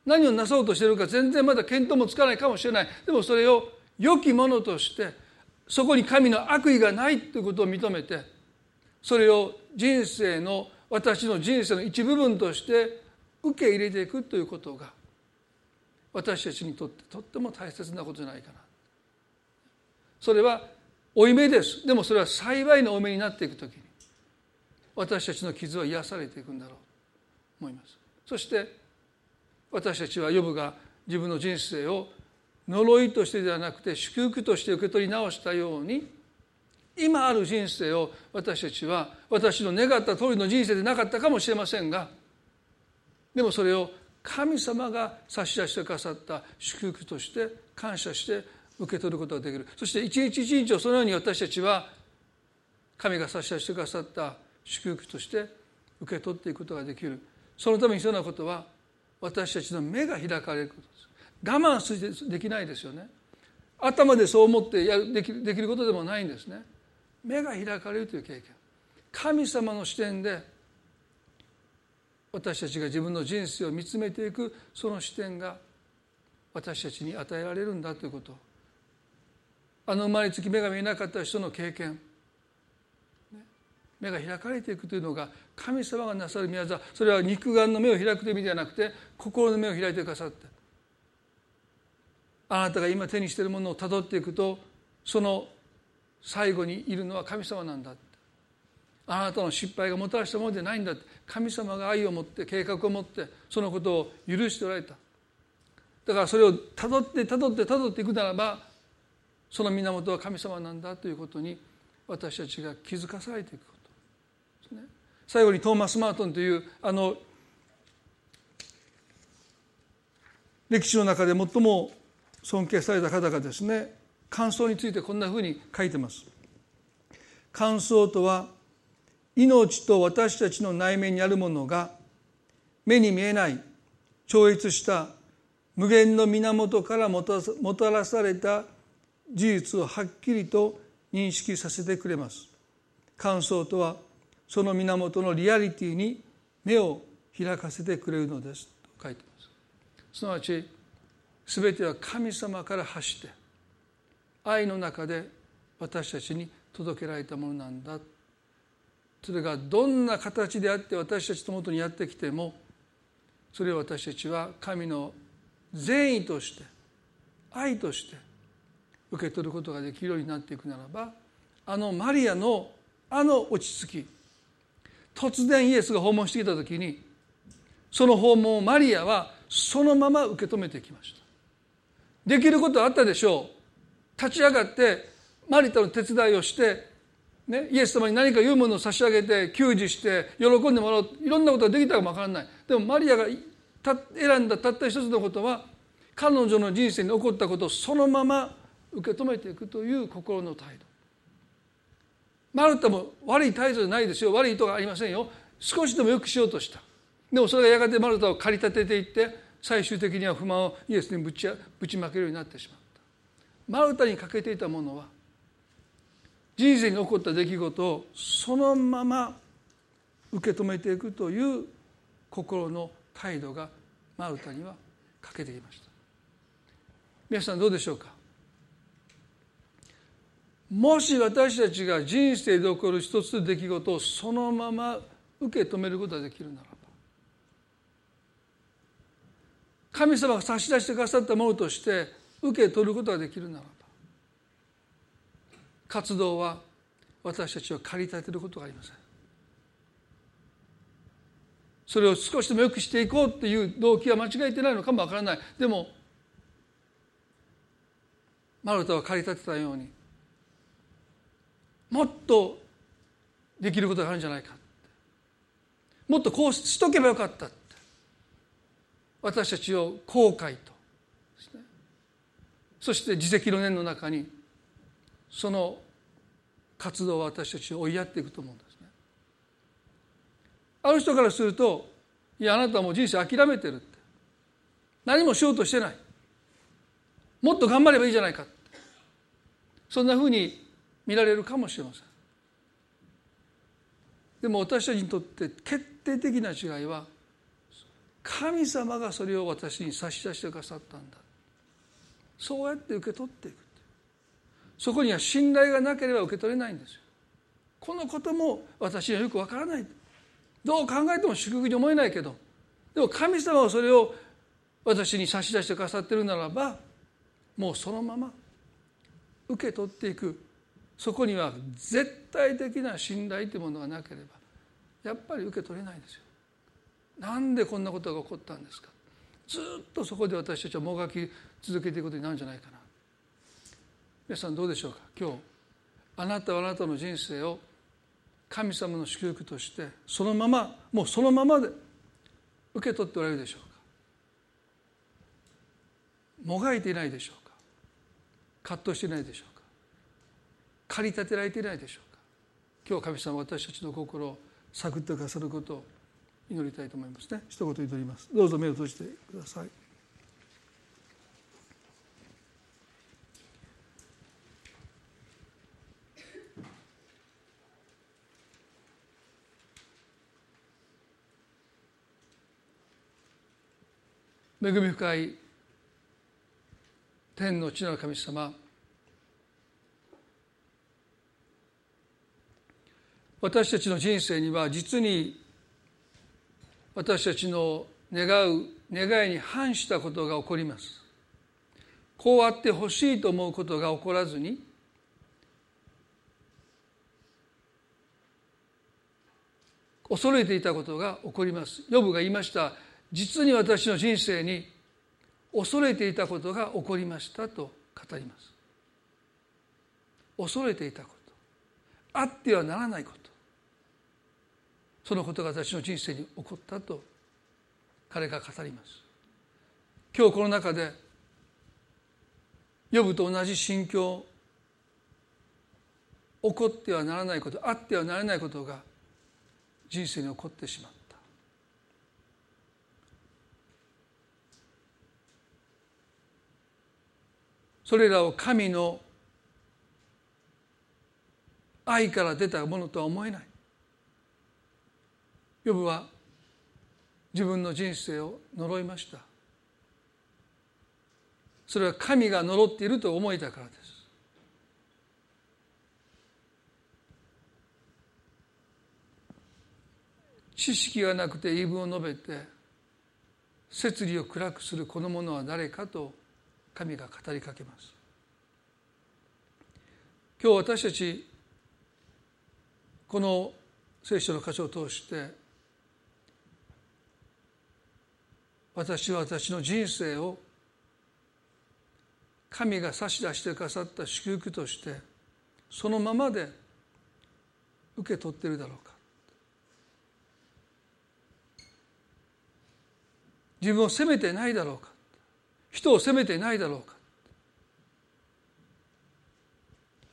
何をなそうとしているか全然まだ見当もつかないかもしれない。でもそれを良きものとしてそこに神の悪意がないということを認めてそれを人生の私の人生の一部分として受け入れていくということが私たちにとってとっても大切なことじゃないかな。それは負い目です。でもそれは幸いの負い目になっていく時に私たちの傷は癒されていくんだろう。と思います。そして私たちはヨブが自分の人生を呪いとしてではなくて祝福として受け取り直したように今ある人生を私たちは私の願った通りの人生でなかったかもしれませんがでもそれを神様が差し出してくださった祝福として感謝して受け取ることができる。そして一日一日をそのように私たちは神が差し出してくださった祝福として受け取っていくことができる。そのために必要なことは私たちの目が開かれることです。我慢するできないですよね。頭でそう思ってやるできできることでもないんですね。目が開かれるという経験。神様の視点で私たちが自分の人生を見つめていくその視点が私たちに与えられるんだということ。あの生まれつき目が見えなかった人の経験。目が開かれていくというのが神様がなさる宮沢。それは肉眼の目を開くという意味ではなくて心の目を開いてくださって。あなたが今手にしているものをたどっていくとその最後にいるのは神様なんだあなたの失敗がもたらしたものでないんだ神様が愛を持って計画を持ってそのことを許しておられた。だからそれをたどってたどってたどっていくならばその源は神様なんだということに私たちが気づかされていくこと。最後にトーマス・マートンというあの歴史の中で最も尊敬された方がですね感想についてこんなふうに書いてます。感想とは命と私たちの内面にあるものが目に見えない超越した無限の源からもたらされた事実をはっきりと認識させてくれます。感想とはその源のリアリティに目を開かせてくれるのですと書いてますすなわち全ては神様から発して愛の中で私たちに届けられたものなんだ。それがどんな形であって私たちのもとにやってきてもそれを私たちは神の善意として愛として受け取ることができるようになっていくならばあのマリアのあの落ち着き突然イエスが訪問してきた時にその訪問をマリアはそのまま受け止めてきました。できることはあったでしょう。立ち上がってマリタの手伝いをして、ね、イエス様に何か言うものを差し上げて給仕して喜んでもらう。いろんなことができたかもわからない。でもマリアが選んだたった一つのことは彼女の人生に起こったことをそのまま受け止めていくという心の態度。マルタも悪い態度じゃないですよ。悪い意図がありませんよ。少しでもよくしようとした。でもそれがやがてマルタを駆り立てていって最終的には不満をイエスにぶちぶちまけるようになってしまったマルタに欠けていたものは人生に起こった出来事をそのまま受け止めていくという心の態度がマルタには欠けていました。皆さんどうでしょうか？もし私たちが人生で起こる一つの出来事をそのまま受け止めることができるならば神様が差し出してくださったものとして受け取ることができるならば活動は私たちを駆り立てることがありません。それを少しでも良くしていこうっていう動機は間違えてないのかもわからない。でもマルタは駆り立てたようにもっとできることがあるんじゃないかもっとこうしとけばよかったって。私たちを後悔と、そして自責の念の中にその活動は私たちを追いやっていくと思うんですね。ある人からするといやあなたはもう人生諦めてるって。何もしようとしてない。もっと頑張ればいいじゃないかそんなふうに見られるかもしれません。でも私たちにとって決定的な違いは神様がそれを私に差し出してくださったんだ。そうやって受け取っていくそこには信頼がなければ受け取れないんですよこのことも私にはよくわからないどう考えても祝福に思えないけどでも神様はそれを私に差し出してくださってるならばもうそのまま受け取っていく。そこには絶対的な信頼というものがなければ。やっぱり受け取れないですよ。なんでこんなことが起こったんですか？ずっとそこで私たちはもがき続けていくことになるんじゃないかな。皆さんどうでしょうか？今日あなたはあなたの人生を神様の祝福としてそのままもうそのままで受け取っておられるでしょうか？もがいていないでしょうか？葛藤していないでしょうか？駆り立てられていないでしょうか？今日神様私たちの心を探ってくださることを祈りたいと思いますね。一言祈ります。どうぞ目を閉じてください。恵み深い天の地の神様。私たちの人生には実に私たちの願う願いに反したことが起こります。こうあってほしいと思うことが起こらずに恐れていたことが起こります。ヨブが言いました。実に私の人生に恐れていたことが起こりましたと語ります。恐れていたこと。あってはならないこと。そのことが私の人生に起こったと彼が語ります。今日この中で呼ぶと同じ心境起こってはならないことあってはならないことが人生に起こってしまった。それらを神の愛から出たものとは思えない。ヨブは自分の人生を呪いました。それは神が呪っていると思えたからです。知識がなくて言い分を述べて摂理を暗くするこの者は誰かと神が語りかけます。今日私たちこの聖書の箇所を通して私は私の人生を神が差し出してくださった祝福としてそのままで受け取っているだろうか。自分を責めてないだろうか。人を責めてないだろうか。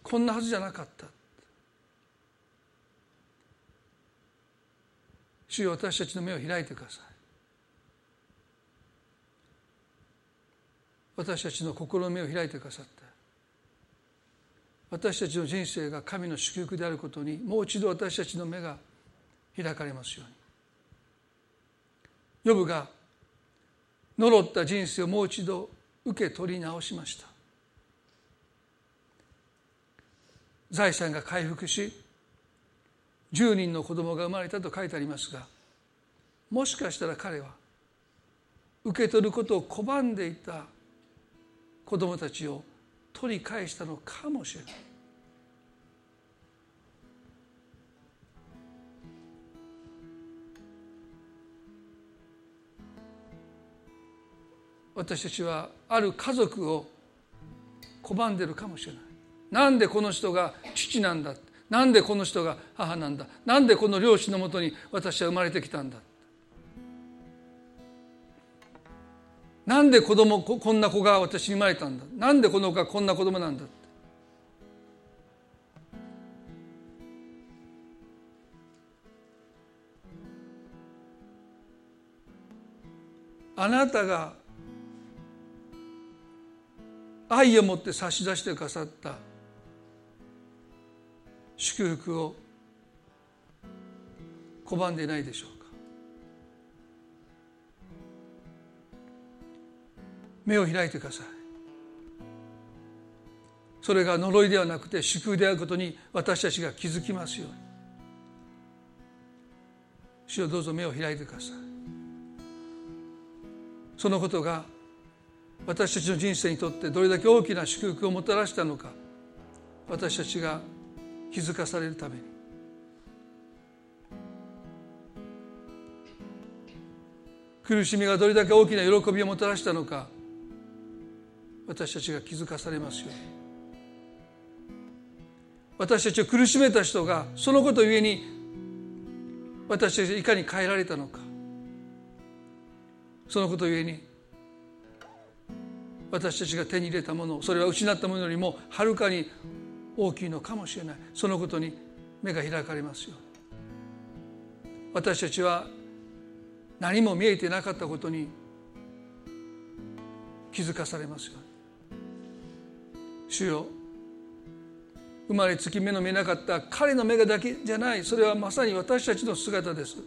こんなはずじゃなかった。主よ私たちの目を開いてください。私たちの心の目を開いてくださって私たちの人生が神の祝福であることにもう一度私たちの目が開かれますように。ヨブが呪った人生をもう一度受け取り直しました。財産が回復し10人の子供が生まれたと書いてありますがもしかしたら彼は受け取ることを拒んでいた子供たちを取り返したのかもしれない。私たちはある家族を拒んでるかもしれない。なんでこの人が父なんだ？なんでこの人が母なんだ？なんでこの両親のもとに私は生まれてきたんだ？なんで子供こんな子が私に生まれたんだ？なんでこの子がこんな子供なんだって？あなたが愛を持って差し出してくださった祝福を拒んでいないでしょう。目を開いてください。それが呪いではなくて祝福であることに私たちが気づきますように。主をどうぞ目を開いてください。そのことが私たちの人生にとってどれだけ大きな祝福をもたらしたのか私たちが気づかされるために。苦しみがどれだけ大きな喜びをもたらしたのか私たちが気づかされますように。私たちを苦しめた人がそのことゆえに私たちがいかに変えられたのか。そのことゆえに私たちが手に入れたものそれは失ったものよりもはるかに大きいのかもしれない。そのことに目が開かれますよ私たちは何も見えてなかったことに気づかされますように。主よ。生まれつき目の見えなかった彼の目がだけじゃない。それはまさに私たちの姿です。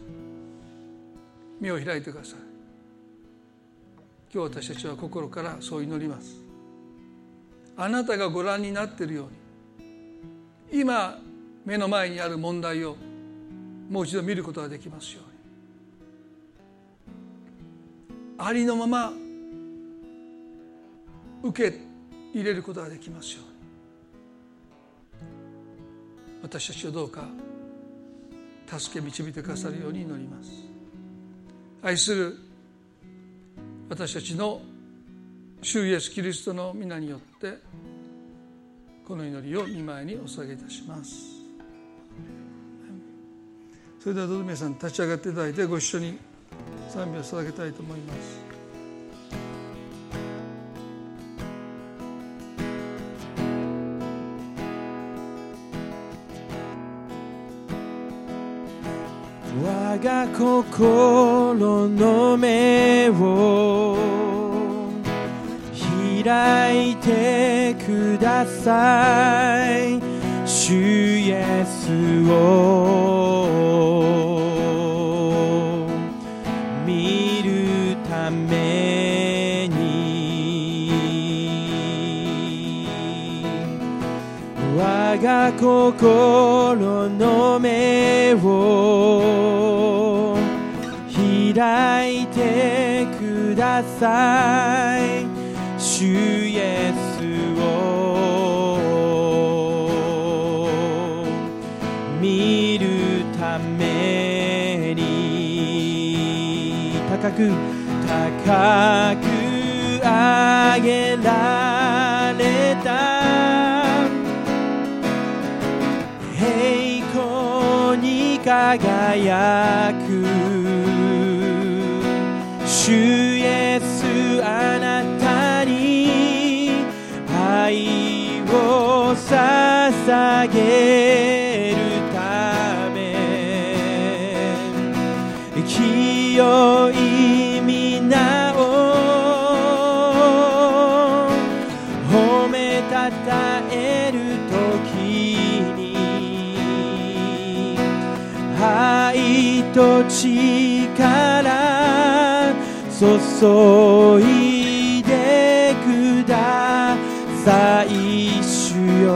目を開いてください。今日私たちは心からそう祈ります。あなたがご覧になっているように今目の前にある問題をもう一度見ることができますように。ありのまま受け入れることができますように。私たちをどうか助け導いてくださるように祈ります。愛する私たちの主イエスキリストの皆によってこの祈りを見舞いにお捧げいたします。それではどうぞ皆さん立ち上がっていただいてご一緒に賛美を捧げたいと思います。が心の目を開いてください。主イエスを見るために。我が心く高く上げられた。栄光に輝く。主力注いでください。主よ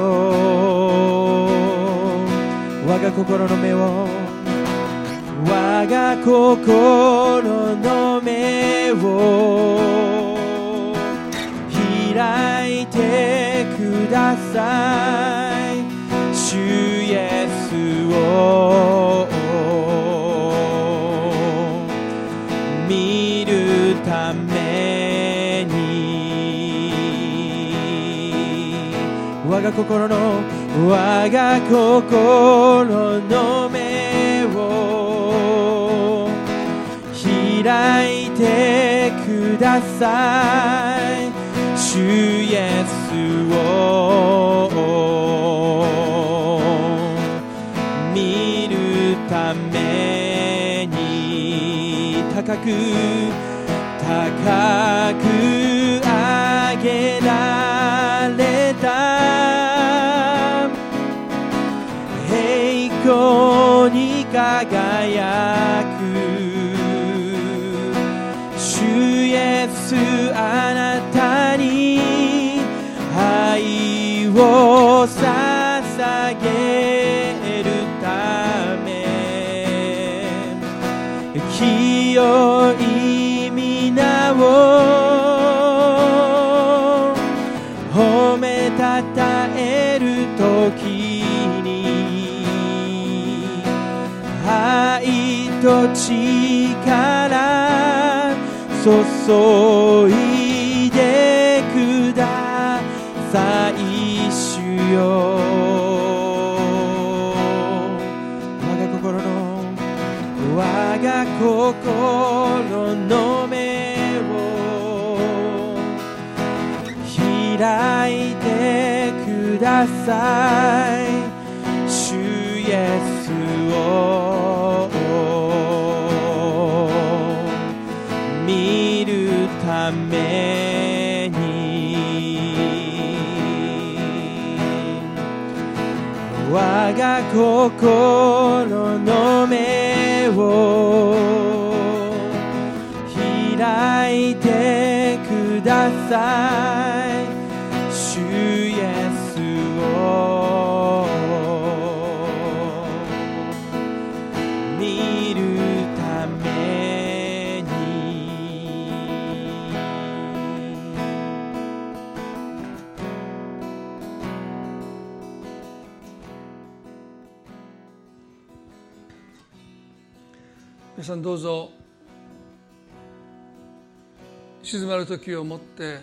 我が心の目を我が心の目を開いてください。主イエスを。が心の我が心の目を開いてください。主イエスを見るために高く高く輝く主イエスあなたに愛を捧げるため。清注いでください主よ。我が心の我が心の目を開いてください。主イエスを。が心の目を開いてください。さんどうぞ。静まる時をもって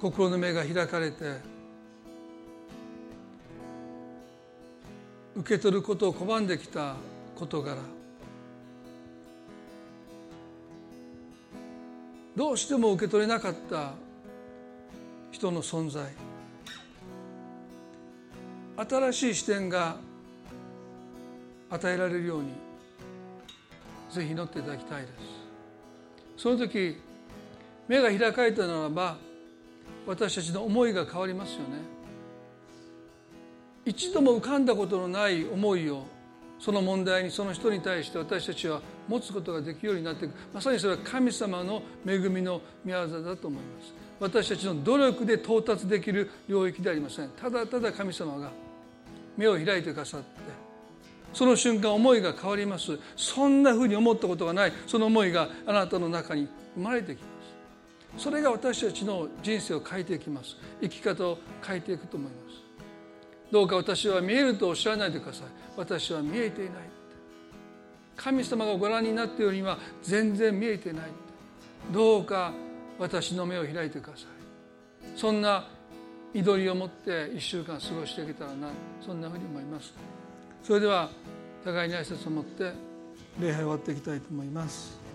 心の目が開かれて受け取ることを拒んできた事柄どうしても受け取れなかった人の存在新しい視点が与えられるようにぜひ祈っていただきたいです。その時目が開かれたならば私たちの思いが変わりますよね。一度も浮かんだことのない思いをその問題にその人に対して私たちは持つことができるようになっていく。まさにそれは神様の恵みの御業だと思います。私たちの努力で到達できる領域ではありません。ただただ神様が目を開いてくださってその瞬間思いが変わります。そんなふうに思ったことがない。その思いがあなたの中に生まれてきます。それが私たちの人生を変えていきます。生き方を変えていくと思います。どうか私は見えるとおっしゃらないでください。私は見えていない。神様がご覧になっているようには全然見えていない。どうか私の目を開いてください。そんな祈りを持って一週間過ごしていけたらな。そんなふうに思います。それでは互いに挨拶を持って礼拝を終わっていきたいと思います。